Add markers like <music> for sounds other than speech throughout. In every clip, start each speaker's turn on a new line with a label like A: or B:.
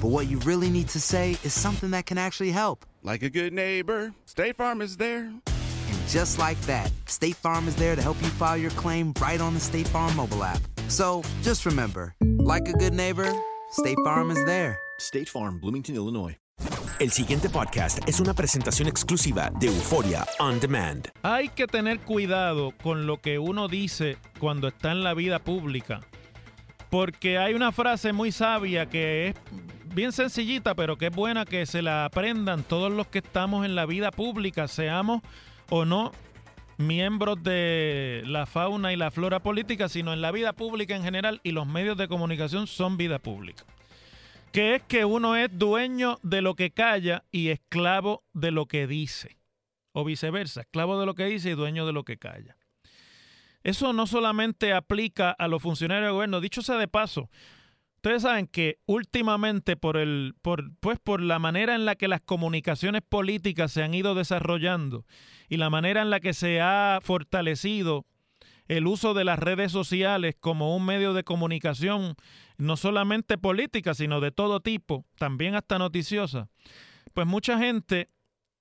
A: but what you really need to say is something that can actually help.
B: Like a good neighbor, State Farm is there.
A: And just like that, State Farm is there to help you file your claim right on the State Farm mobile app. So just remember, like a good neighbor, State Farm is there.
C: State Farm, Bloomington, Illinois.
D: El siguiente podcast es una presentación exclusiva de Euforia On Demand.
E: Hay que tener cuidado con lo que uno dice cuando está en la vida pública. Porque hay una frase muy sabia que es bien sencillita, pero que es buena que se la aprendan todos los que estamos en la vida pública, seamos o no miembros de la fauna y la flora política, sino en la vida pública en general y los medios de comunicación son vida pública. Que es que uno es dueño de lo que calla y esclavo de lo que dice. O viceversa, esclavo de lo que dice y dueño de lo que calla. Eso no solamente aplica a los funcionarios de gobierno, dicho sea de paso, ustedes saben que últimamente por el por pues por la manera en la que las comunicaciones políticas se han ido desarrollando y la manera en la que se ha fortalecido el uso de las redes sociales como un medio de comunicación no solamente política, sino de todo tipo, también hasta noticiosa. Pues mucha gente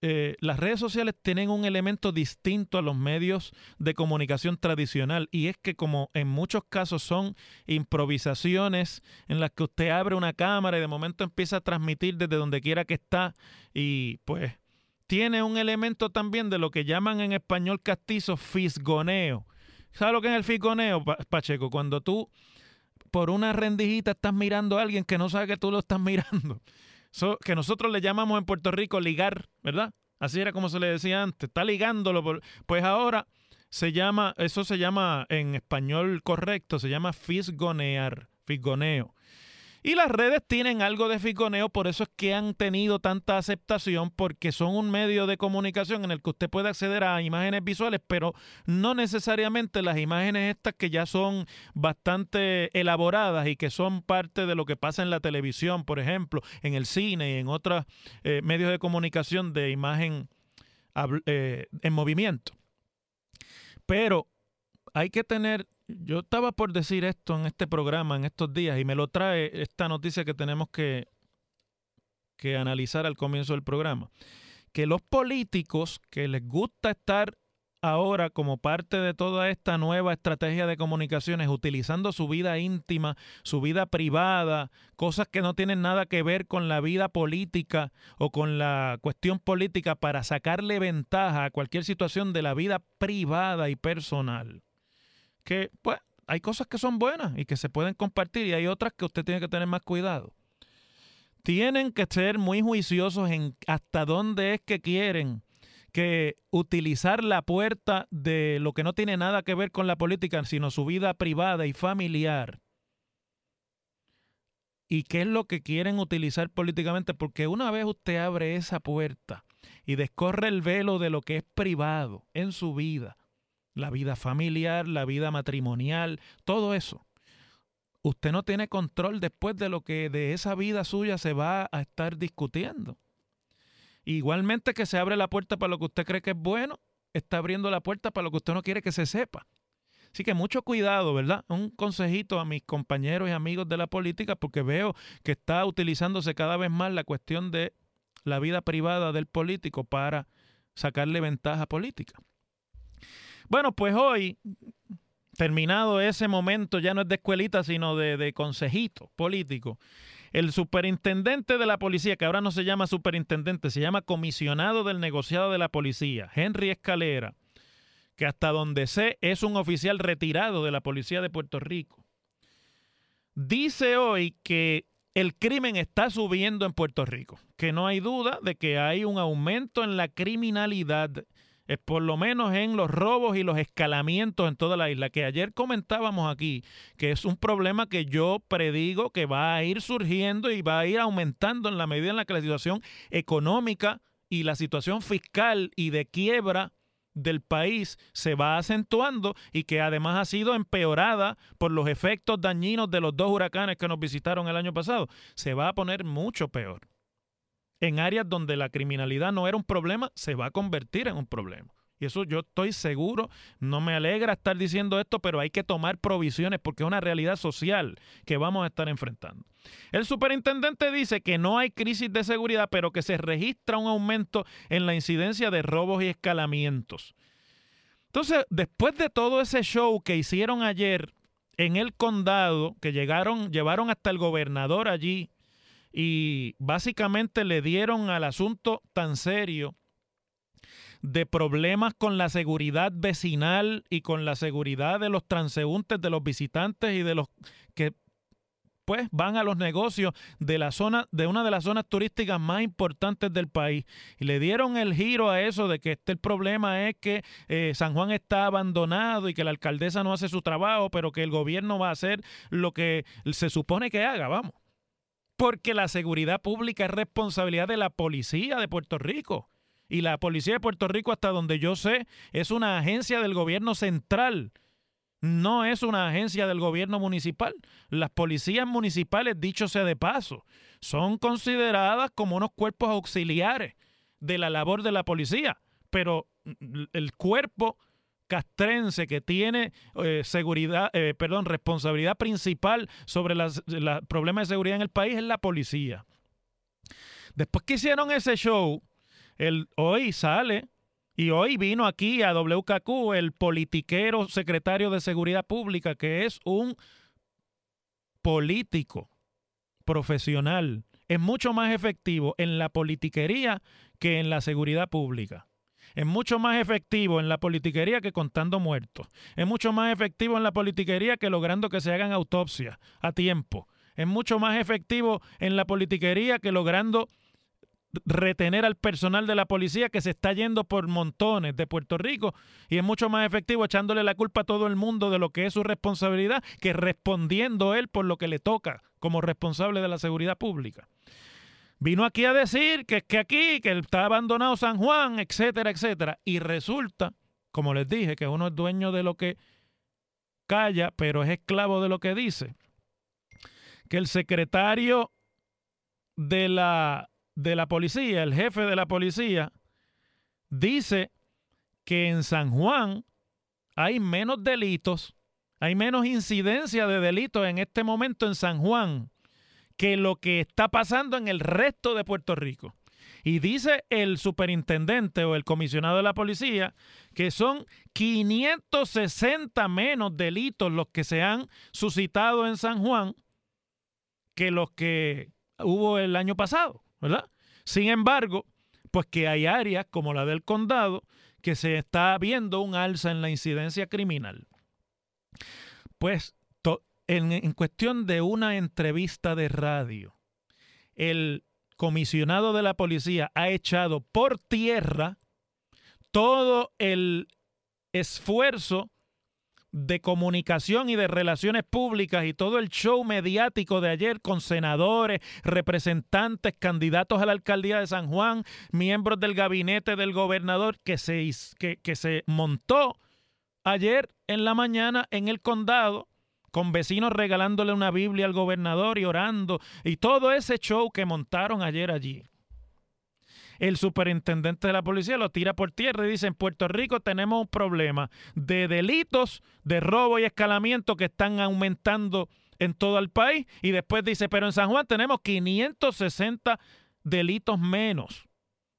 E: eh, las redes sociales tienen un elemento distinto a los medios de comunicación tradicional y es que como en muchos casos son improvisaciones en las que usted abre una cámara y de momento empieza a transmitir desde donde quiera que está y pues tiene un elemento también de lo que llaman en español castizo fisgoneo. ¿Sabes lo que es el fisgoneo, Pacheco? Cuando tú por una rendijita estás mirando a alguien que no sabe que tú lo estás <laughs> mirando. Que nosotros le llamamos en Puerto Rico ligar, ¿verdad? Así era como se le decía antes, está ligándolo. Por, pues ahora se llama, eso se llama en español correcto, se llama fisgonear, fisgoneo. Y las redes tienen algo de fisgoneo, por eso es que han tenido tanta aceptación, porque son un medio de comunicación en el que usted puede acceder a imágenes visuales, pero no necesariamente las imágenes estas que ya son bastante elaboradas y que son parte de lo que pasa en la televisión, por ejemplo, en el cine y en otros eh, medios de comunicación de imagen eh, en movimiento. Pero hay que tener yo estaba por decir esto en este programa en estos días y me lo trae esta noticia que tenemos que, que analizar al comienzo del programa. Que los políticos que les gusta estar ahora como parte de toda esta nueva estrategia de comunicaciones, utilizando su vida íntima, su vida privada, cosas que no tienen nada que ver con la vida política o con la cuestión política para sacarle ventaja a cualquier situación de la vida privada y personal que pues hay cosas que son buenas y que se pueden compartir y hay otras que usted tiene que tener más cuidado. Tienen que ser muy juiciosos en hasta dónde es que quieren que utilizar la puerta de lo que no tiene nada que ver con la política, sino su vida privada y familiar. ¿Y qué es lo que quieren utilizar políticamente? Porque una vez usted abre esa puerta y descorre el velo de lo que es privado en su vida, la vida familiar, la vida matrimonial, todo eso. usted no tiene control después de lo que de esa vida suya se va a estar discutiendo. Igualmente que se abre la puerta para lo que usted cree que es bueno, está abriendo la puerta para lo que usted no quiere que se sepa. Así que mucho cuidado, ¿verdad? Un consejito a mis compañeros y amigos de la política porque veo que está utilizándose cada vez más la cuestión de la vida privada del político para sacarle ventaja política. Bueno, pues hoy, terminado ese momento, ya no es de escuelita, sino de, de consejito político, el superintendente de la policía, que ahora no se llama superintendente, se llama comisionado del negociado de la policía, Henry Escalera, que hasta donde sé es un oficial retirado de la policía de Puerto Rico, dice hoy que el crimen está subiendo en Puerto Rico, que no hay duda de que hay un aumento en la criminalidad, es por lo menos en los robos y los escalamientos en toda la isla, que ayer comentábamos aquí, que es un problema que yo predigo que va a ir surgiendo y va a ir aumentando en la medida en la que la situación económica y la situación fiscal y de quiebra del país se va acentuando y que además ha sido empeorada por los efectos dañinos de los dos huracanes que nos visitaron el año pasado, se va a poner mucho peor. En áreas donde la criminalidad no era un problema, se va a convertir en un problema. Y eso yo estoy seguro, no me alegra estar diciendo esto, pero hay que tomar provisiones porque es una realidad social que vamos a estar enfrentando. El superintendente dice que no hay crisis de seguridad, pero que se registra un aumento en la incidencia de robos y escalamientos. Entonces, después de todo ese show que hicieron ayer en el condado, que llegaron, llevaron hasta el gobernador allí y básicamente le dieron al asunto tan serio de problemas con la seguridad vecinal y con la seguridad de los transeúntes, de los visitantes y de los que pues van a los negocios de la zona, de una de las zonas turísticas más importantes del país. Y le dieron el giro a eso de que este el problema es que eh, San Juan está abandonado y que la alcaldesa no hace su trabajo, pero que el gobierno va a hacer lo que se supone que haga, vamos. Porque la seguridad pública es responsabilidad de la policía de Puerto Rico. Y la Policía de Puerto Rico, hasta donde yo sé, es una agencia del gobierno central. No es una agencia del gobierno municipal. Las policías municipales, dicho sea de paso, son consideradas como unos cuerpos auxiliares de la labor de la policía. Pero el cuerpo castrense que tiene eh, seguridad, eh, perdón, responsabilidad principal sobre los problemas de seguridad en el país es la policía. Después que hicieron ese show, hoy sale y hoy vino aquí a WKQ el politiquero secretario de Seguridad Pública, que es un político profesional. Es mucho más efectivo en la politiquería que en la seguridad pública. Es mucho más efectivo en la politiquería que contando muertos. Es mucho más efectivo en la politiquería que logrando que se hagan autopsias a tiempo. Es mucho más efectivo en la politiquería que logrando retener al personal de la policía que se está yendo por montones de Puerto Rico y es mucho más efectivo echándole la culpa a todo el mundo de lo que es su responsabilidad que respondiendo él por lo que le toca como responsable de la seguridad pública. Vino aquí a decir que es que aquí, que está abandonado San Juan, etcétera, etcétera. Y resulta, como les dije, que uno es dueño de lo que calla, pero es esclavo de lo que dice. Que el secretario de la de la policía, el jefe de la policía, dice que en San Juan hay menos delitos, hay menos incidencia de delitos en este momento en San Juan que lo que está pasando en el resto de Puerto Rico. Y dice el superintendente o el comisionado de la policía que son 560 menos delitos los que se han suscitado en San Juan que los que hubo el año pasado. ¿verdad? Sin embargo, pues que hay áreas como la del condado que se está viendo un alza en la incidencia criminal. Pues en, cuestión de una entrevista de radio, el comisionado de la policía ha echado por tierra todo el esfuerzo de comunicación y de relaciones públicas y todo el show mediático de ayer con senadores, representantes, candidatos a la alcaldía de San Juan, miembros del gabinete del gobernador que se, que se montó ayer en la mañana en el condado, con vecinos regalándole una Biblia al gobernador y orando, y todo ese show que montaron ayer allí. El superintendente de la policía lo tira por tierra y dice, en Puerto Rico tenemos un problema de delitos, de robo y escalamiento que están aumentando en todo el país. Y después dice, pero en San Juan tenemos 560 delitos menos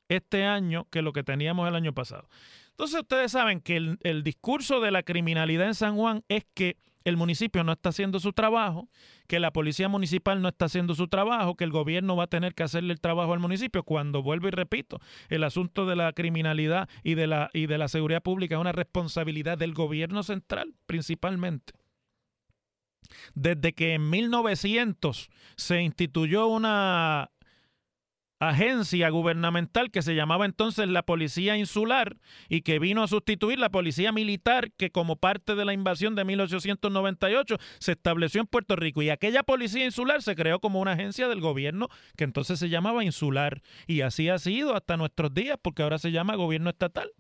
E: este año que lo que teníamos el año pasado. Entonces ustedes saben que el, el discurso de la criminalidad en San Juan es que el municipio no está haciendo su trabajo, que la policía municipal no está haciendo su trabajo, que el gobierno va a tener que hacerle el trabajo al municipio, cuando vuelvo y repito, el asunto de la criminalidad y de la, y de la seguridad pública es una responsabilidad del gobierno central principalmente. Desde que en 1900 se instituyó una agencia gubernamental que se llamaba entonces la Policía Insular y que vino a sustituir la Policía Militar que como parte de la invasión de 1898 se estableció en Puerto Rico y aquella Policía Insular se creó como una agencia del gobierno que entonces se llamaba Insular y así ha sido hasta nuestros días porque ahora se llama gobierno estatal.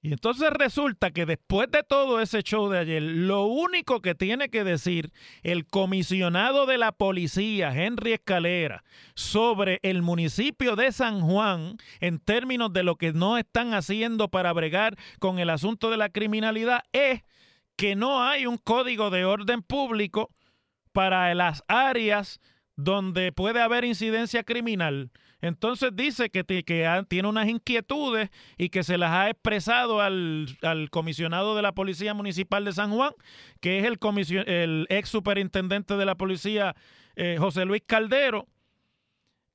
E: Y entonces resulta que después de todo ese show de ayer, lo único que tiene que decir el comisionado de la policía, Henry Escalera, sobre el municipio de San Juan en términos de lo que no están haciendo para bregar con el asunto de la criminalidad es que no hay un código de orden público para las áreas donde puede haber incidencia criminal. Entonces dice que, tiene unas inquietudes y que se las ha expresado al, comisionado de la Policía Municipal de San Juan, que es el, el ex superintendente de la policía eh, José Luis Caldero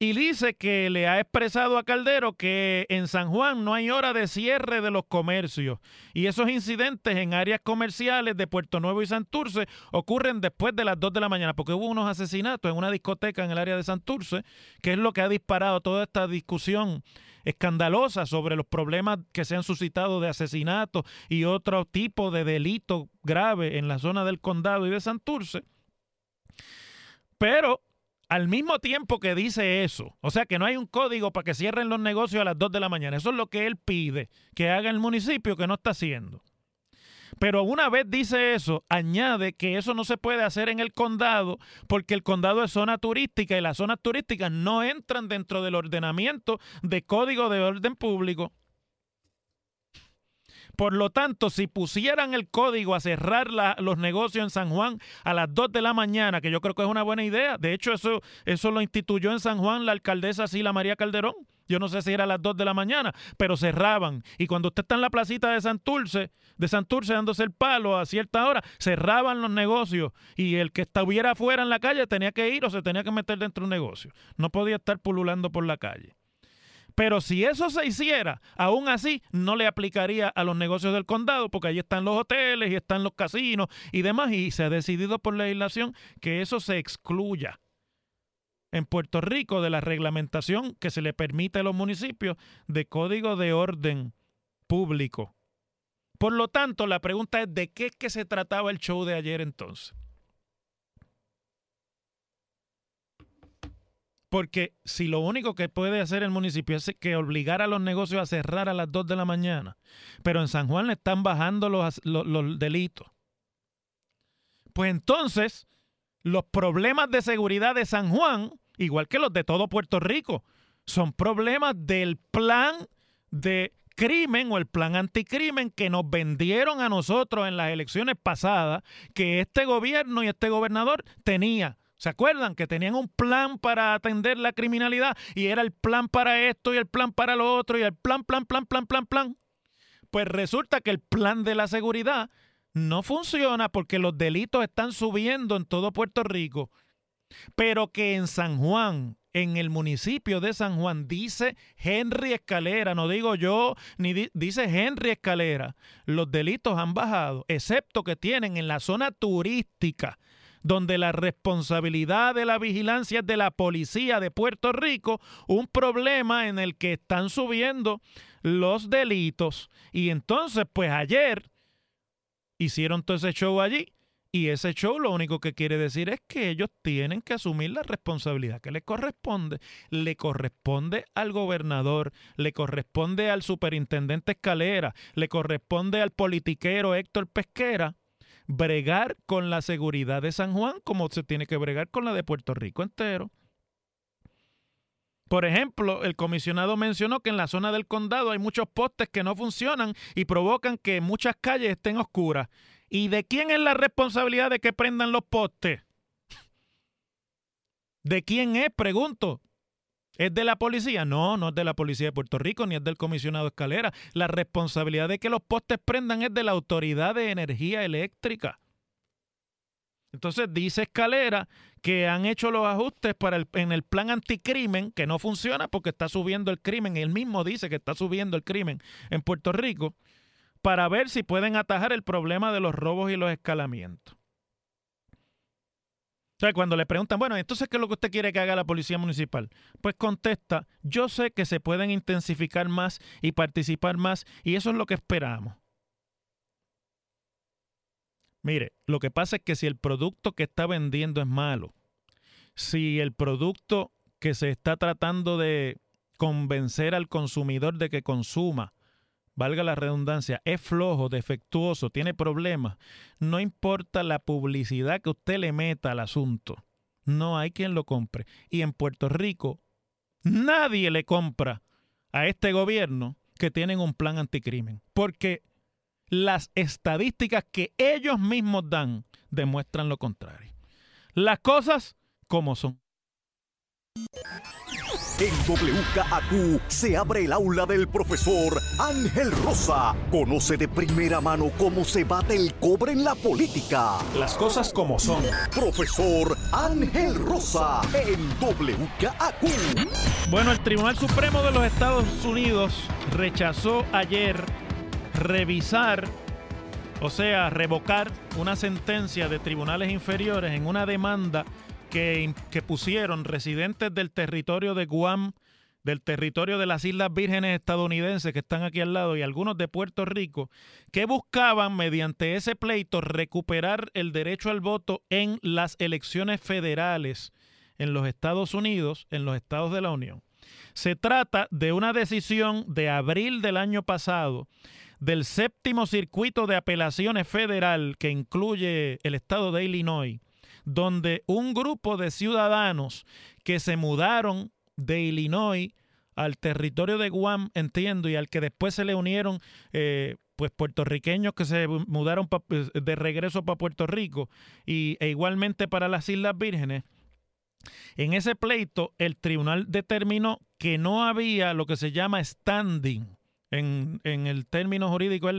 E: y dice que le ha expresado a Caldero que en San Juan no hay hora de cierre de los comercios y esos incidentes en áreas comerciales de Puerto Nuevo y Santurce ocurren después de las 2 de la mañana porque hubo unos asesinatos en una discoteca en el área de Santurce, que es lo que ha disparado toda esta discusión escandalosa sobre los problemas que se han suscitado de asesinatos y otro tipo de delito grave en la zona del condado y de Santurce. Pero al mismo tiempo que dice eso, o sea que no hay un código para que cierren los negocios a las 2 de la mañana, eso es lo que él pide que haga el municipio que no está haciendo. Pero una vez dice eso, añade que eso no se puede hacer en el condado porque el condado es zona turística y las zonas turísticas no entran dentro del ordenamiento de código de orden público. Por lo tanto, si pusieran el código a cerrar los negocios en San Juan a las 2 de la mañana, que yo creo que es una buena idea, de hecho eso, eso lo instituyó en San Juan la alcaldesa Sila María Calderón. Yo no sé si era a las 2 de la mañana, pero cerraban. Y cuando usted está en la placita de Santurce, de Santurce dándose el palo a cierta hora, cerraban los negocios y el que estuviera afuera en la calle tenía que ir o se tenía que meter dentro de un negocio. No podía estar pululando por la calle. Pero si eso se hiciera, aún así no le aplicaría a los negocios del condado, porque ahí están los hoteles y están los casinos y demás, y se ha decidido por legislación que eso se excluya en Puerto Rico de la reglamentación que se le permite a los municipios de código de orden público. Por lo tanto, la pregunta es de qué es que se trataba el show de ayer entonces. Porque si lo único que puede hacer el municipio es que obligar a los negocios a cerrar a las 2 de la mañana, pero en San Juan le están bajando los, delitos, pues entonces los problemas de seguridad de San Juan, igual que los de todo Puerto Rico, son problemas del plan de crimen o el plan anticrimen que nos vendieron a nosotros en las elecciones pasadas, que este gobierno y este gobernador tenía ¿Se acuerdan que tenían un plan para atender la criminalidad y era el plan para esto y el plan para lo otro y el plan, plan, plan, plan, plan, plan? Pues resulta que el plan de la seguridad no funciona porque los delitos están subiendo en todo Puerto Rico, pero que en San Juan, en el municipio de San Juan, dice Henry Escalera, no digo yo, ni dice Henry Escalera, los delitos han bajado, excepto que tienen en la zona turística donde la responsabilidad de la vigilancia es de la policía de Puerto Rico, un problema en el que están subiendo los delitos. Y entonces, pues ayer hicieron todo ese show allí Y ese show lo único que quiere decir es que ellos tienen que asumir la responsabilidad que les corresponde. Le corresponde al gobernador, le corresponde al superintendente Escalera, le corresponde al politiquero Héctor Pesquera bregar con la seguridad de San Juan como se tiene que bregar con la de Puerto Rico entero. Por ejemplo, el comisionado mencionó que en la zona del condado hay muchos postes que no funcionan y provocan que muchas calles estén oscuras. ¿Y de quién es la responsabilidad de que prendan los postes? <laughs> ¿De quién es? Pregunto. ¿Es de la policía? No, no es de la policía de Puerto Rico ni es del comisionado Escalera. La responsabilidad de que los postes prendan es de la Autoridad de Energía Eléctrica. Entonces dice Escalera que han hecho los ajustes para el, en el plan anticrimen, que no funciona porque está subiendo el crimen. Él mismo dice que está subiendo el crimen en Puerto Rico para ver si pueden atajar el problema de los robos y los escalamientos. Sea, cuando le preguntan, bueno, entonces, ¿qué es lo que usted quiere que haga la policía municipal? Pues contesta, yo sé que se pueden intensificar más y participar más, y eso es lo que esperamos. Mire, lo que pasa es que si el producto que está vendiendo es malo, si el producto que se está tratando de convencer al consumidor de que consuma valga la redundancia, es flojo, defectuoso, tiene problemas, no importa la publicidad que usted le meta al asunto, no hay quien lo compre. Y en Puerto Rico, nadie le compra a este gobierno que tienen un plan anticrimen, porque las estadísticas que ellos mismos dan demuestran lo contrario. Las cosas como son.
D: En WKAQ se abre el aula del profesor Ángel Rosa. Conoce de primera mano cómo se bate el cobre en la política.
C: Las cosas como son.
D: Profesor Ángel Rosa en WKAQ.
E: Bueno, el Tribunal Supremo de los Estados Unidos rechazó ayer revisar, o sea, revocar una sentencia de tribunales inferiores en una demanda que, pusieron residentes del territorio de Guam, del territorio de las Islas Vírgenes estadounidenses que están aquí al lado y algunos de Puerto Rico, que buscaban mediante ese pleito recuperar el derecho al voto en las elecciones federales en los Estados Unidos, en los estados de la Unión. Se trata de una decisión de abril del año pasado del séptimo circuito de apelaciones federal que incluye el estado de Illinois, donde un grupo de ciudadanos que se mudaron de Illinois al territorio de Guam, entiendo, y al que después se le unieron eh, pues puertorriqueños que se mudaron pues, de regreso para Puerto Rico y, e igualmente para las Islas Vírgenes. En ese pleito, el tribunal determinó que no había lo que se llama standing en, el término jurídico es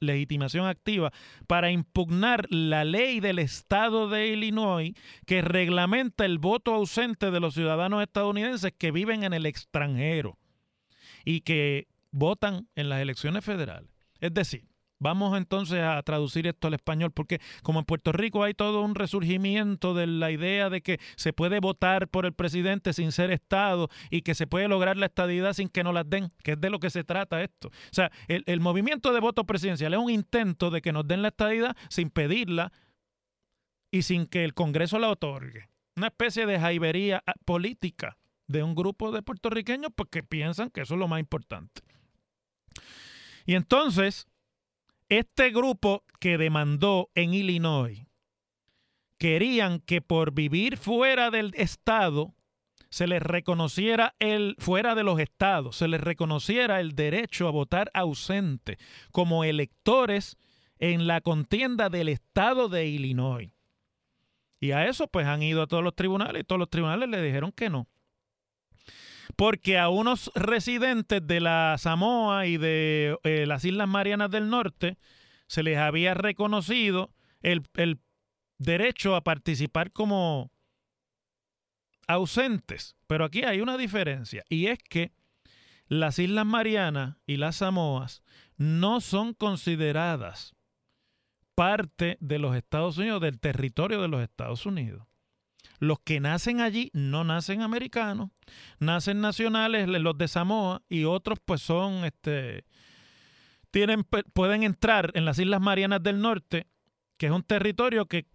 E: legitimación activa, para impugnar la ley del Estado de Illinois que reglamenta el voto ausente de los ciudadanos estadounidenses que viven en el extranjero y que votan en las elecciones federales. Es decir, Vamos entonces a traducir esto al español, porque como en Puerto Rico hay todo un resurgimiento de la idea de que se puede votar por el presidente sin ser Estado y que se puede lograr la estadidad sin que nos la den, que es de lo que se trata esto. O sea, el, el movimiento de voto presidencial es un intento de que nos den la estadidad sin pedirla y sin que el Congreso la otorgue. Una especie de jaibería ah, política de un grupo de puertorriqueños porque piensan que eso es lo más importante. Y entonces, este grupo que demandó en Illinois querían que por vivir fuera del estado se les reconociera el fuera de los estados, se les reconociera el derecho a votar ausente como electores en la contienda del estado de Illinois. Y a eso pues han ido a todos los tribunales y todos los tribunales le dijeron que no porque a unos residentes de la Samoa y de eh, las Islas Marianas del Norte se les había reconocido el, el derecho a participar como ausentes. Pero aquí hay una diferencia y es que las Islas Marianas y las Samoas no son consideradas parte de los Estados Unidos, del territorio de los Estados Unidos. Los que nacen allí no nacen americanos, nacen nacionales, los de Samoa, y otros pues son, este, tienen, pueden entrar en las Islas Marianas del Norte, que es un territorio que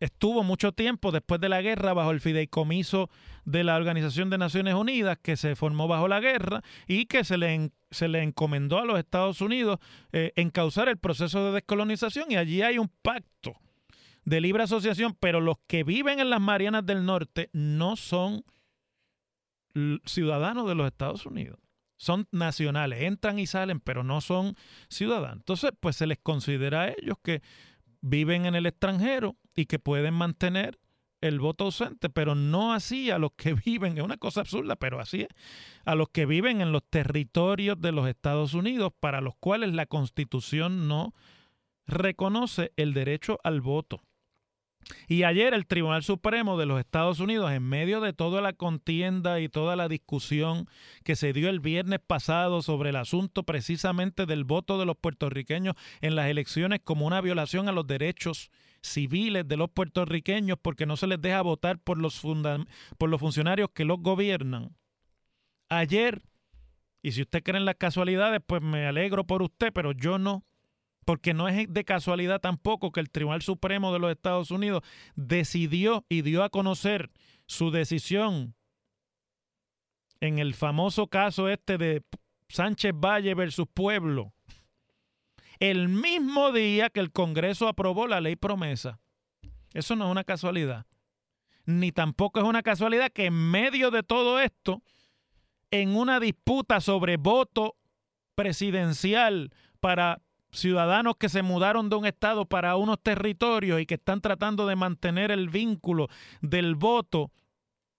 E: estuvo mucho tiempo después de la guerra bajo el fideicomiso de la Organización de Naciones Unidas, que se formó bajo la guerra y que se le, se le encomendó a los Estados Unidos eh, encauzar el proceso de descolonización y allí hay un pacto de libre asociación, pero los que viven en las Marianas del Norte no son ciudadanos de los Estados Unidos. Son nacionales, entran y salen, pero no son ciudadanos. Entonces, pues se les considera a ellos que viven en el extranjero y que pueden mantener el voto ausente, pero no así a los que <laughs> viven, es una cosa absurda, pero así es, a los que viven en los territorios de los Estados Unidos, para los cuales la constitución no reconoce el derecho al voto. Y ayer el Tribunal Supremo de los Estados Unidos, en medio de toda la contienda y toda la discusión que se dio el viernes pasado sobre el asunto precisamente del voto de los puertorriqueños en las elecciones como una violación a los derechos civiles de los puertorriqueños porque no se les deja votar por los, por los funcionarios que los gobiernan. Ayer, y si usted cree en las casualidades, pues me alegro por usted, pero yo no porque no es de casualidad tampoco que el Tribunal Supremo de los Estados Unidos decidió y dio a conocer su decisión en el famoso caso este de Sánchez Valle versus Pueblo, el mismo día que el Congreso aprobó la ley promesa. Eso no es una casualidad. Ni tampoco es una casualidad que en medio de todo esto, en una disputa sobre voto presidencial para ciudadanos que se mudaron de un estado para unos territorios y que están tratando de mantener el vínculo del voto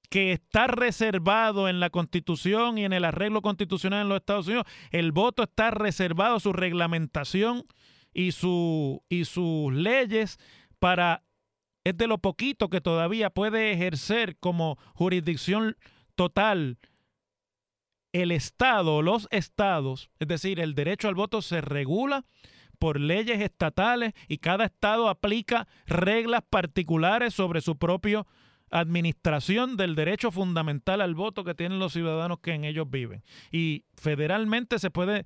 E: que está reservado en la constitución y en el arreglo constitucional en los Estados Unidos, el voto está reservado, su reglamentación y, su, y sus leyes para, es de lo poquito que todavía puede ejercer como jurisdicción total el Estado los estados, es decir, el derecho al voto se regula por leyes estatales y cada estado aplica reglas particulares sobre su propia administración del derecho fundamental al voto que tienen los ciudadanos que en ellos viven. Y federalmente se puede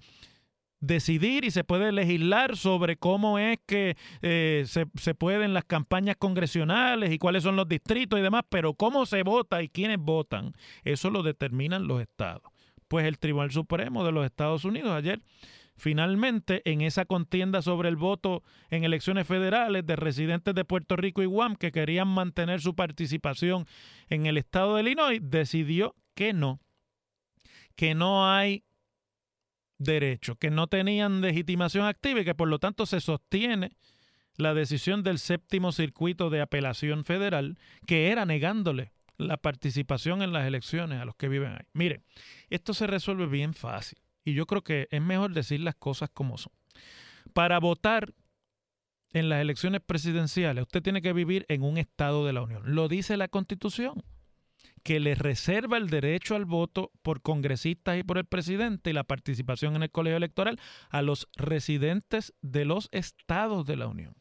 E: decidir y se puede legislar sobre cómo es que eh, se, se pueden las campañas congresionales y cuáles son los distritos y demás, pero cómo se vota y quiénes votan, eso lo determinan los estados pues el Tribunal Supremo de los Estados Unidos ayer finalmente en esa contienda sobre el voto en elecciones federales de residentes de Puerto Rico y Guam que querían mantener su participación en el estado de Illinois, decidió que no, que no hay derecho, que no tenían legitimación activa y que por lo tanto se sostiene la decisión del séptimo circuito de apelación federal que era negándole la participación en las elecciones a los que viven ahí. Mire, esto se resuelve bien fácil y yo creo que es mejor decir las cosas como son. Para votar en las elecciones presidenciales, usted tiene que vivir en un estado de la Unión. Lo dice la Constitución, que le reserva el derecho al voto por congresistas y por el presidente y la participación en el colegio electoral a los residentes de los estados de la Unión.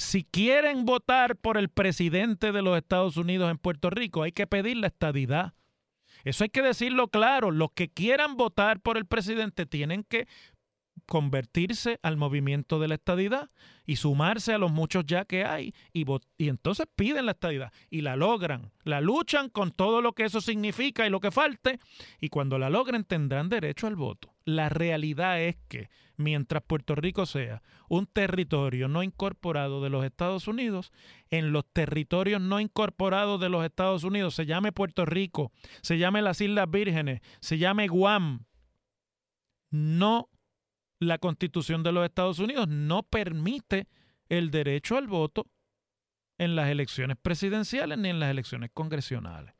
E: Si quieren votar por el presidente de los Estados Unidos en Puerto Rico, hay que pedir la estadidad. Eso hay que decirlo claro. Los que quieran votar por el presidente tienen que convertirse al movimiento de la estadidad y sumarse a los muchos ya que hay y, y entonces piden la estadidad y la logran, la luchan con todo lo que eso significa y lo que falte y cuando la logren tendrán derecho al voto. La realidad es que mientras Puerto Rico sea un territorio no incorporado de los Estados Unidos, en los territorios no incorporados de los Estados Unidos, se llame Puerto Rico, se llame las Islas Vírgenes, se llame Guam, no la Constitución de los Estados Unidos no permite el derecho al voto en las elecciones presidenciales ni en las elecciones congresionales.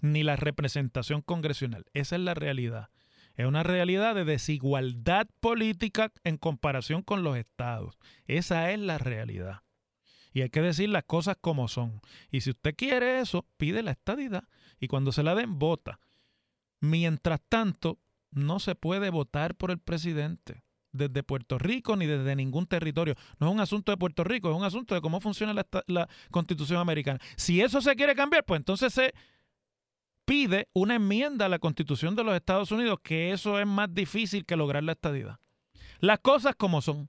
E: Ni la representación congresional. Esa es la realidad. Es una realidad de desigualdad política en comparación con los estados. Esa es la realidad. Y hay que decir las cosas como son. Y si usted quiere eso, pide la estadidad. Y cuando se la den, vota. Mientras tanto, no se puede votar por el presidente desde Puerto Rico ni desde ningún territorio. No es un asunto de Puerto Rico, es un asunto de cómo funciona la, constitución americana. Si eso se quiere cambiar, pues entonces se pide una enmienda a la constitución de los Estados Unidos, que eso es más difícil que lograr la estadidad. Las cosas como son.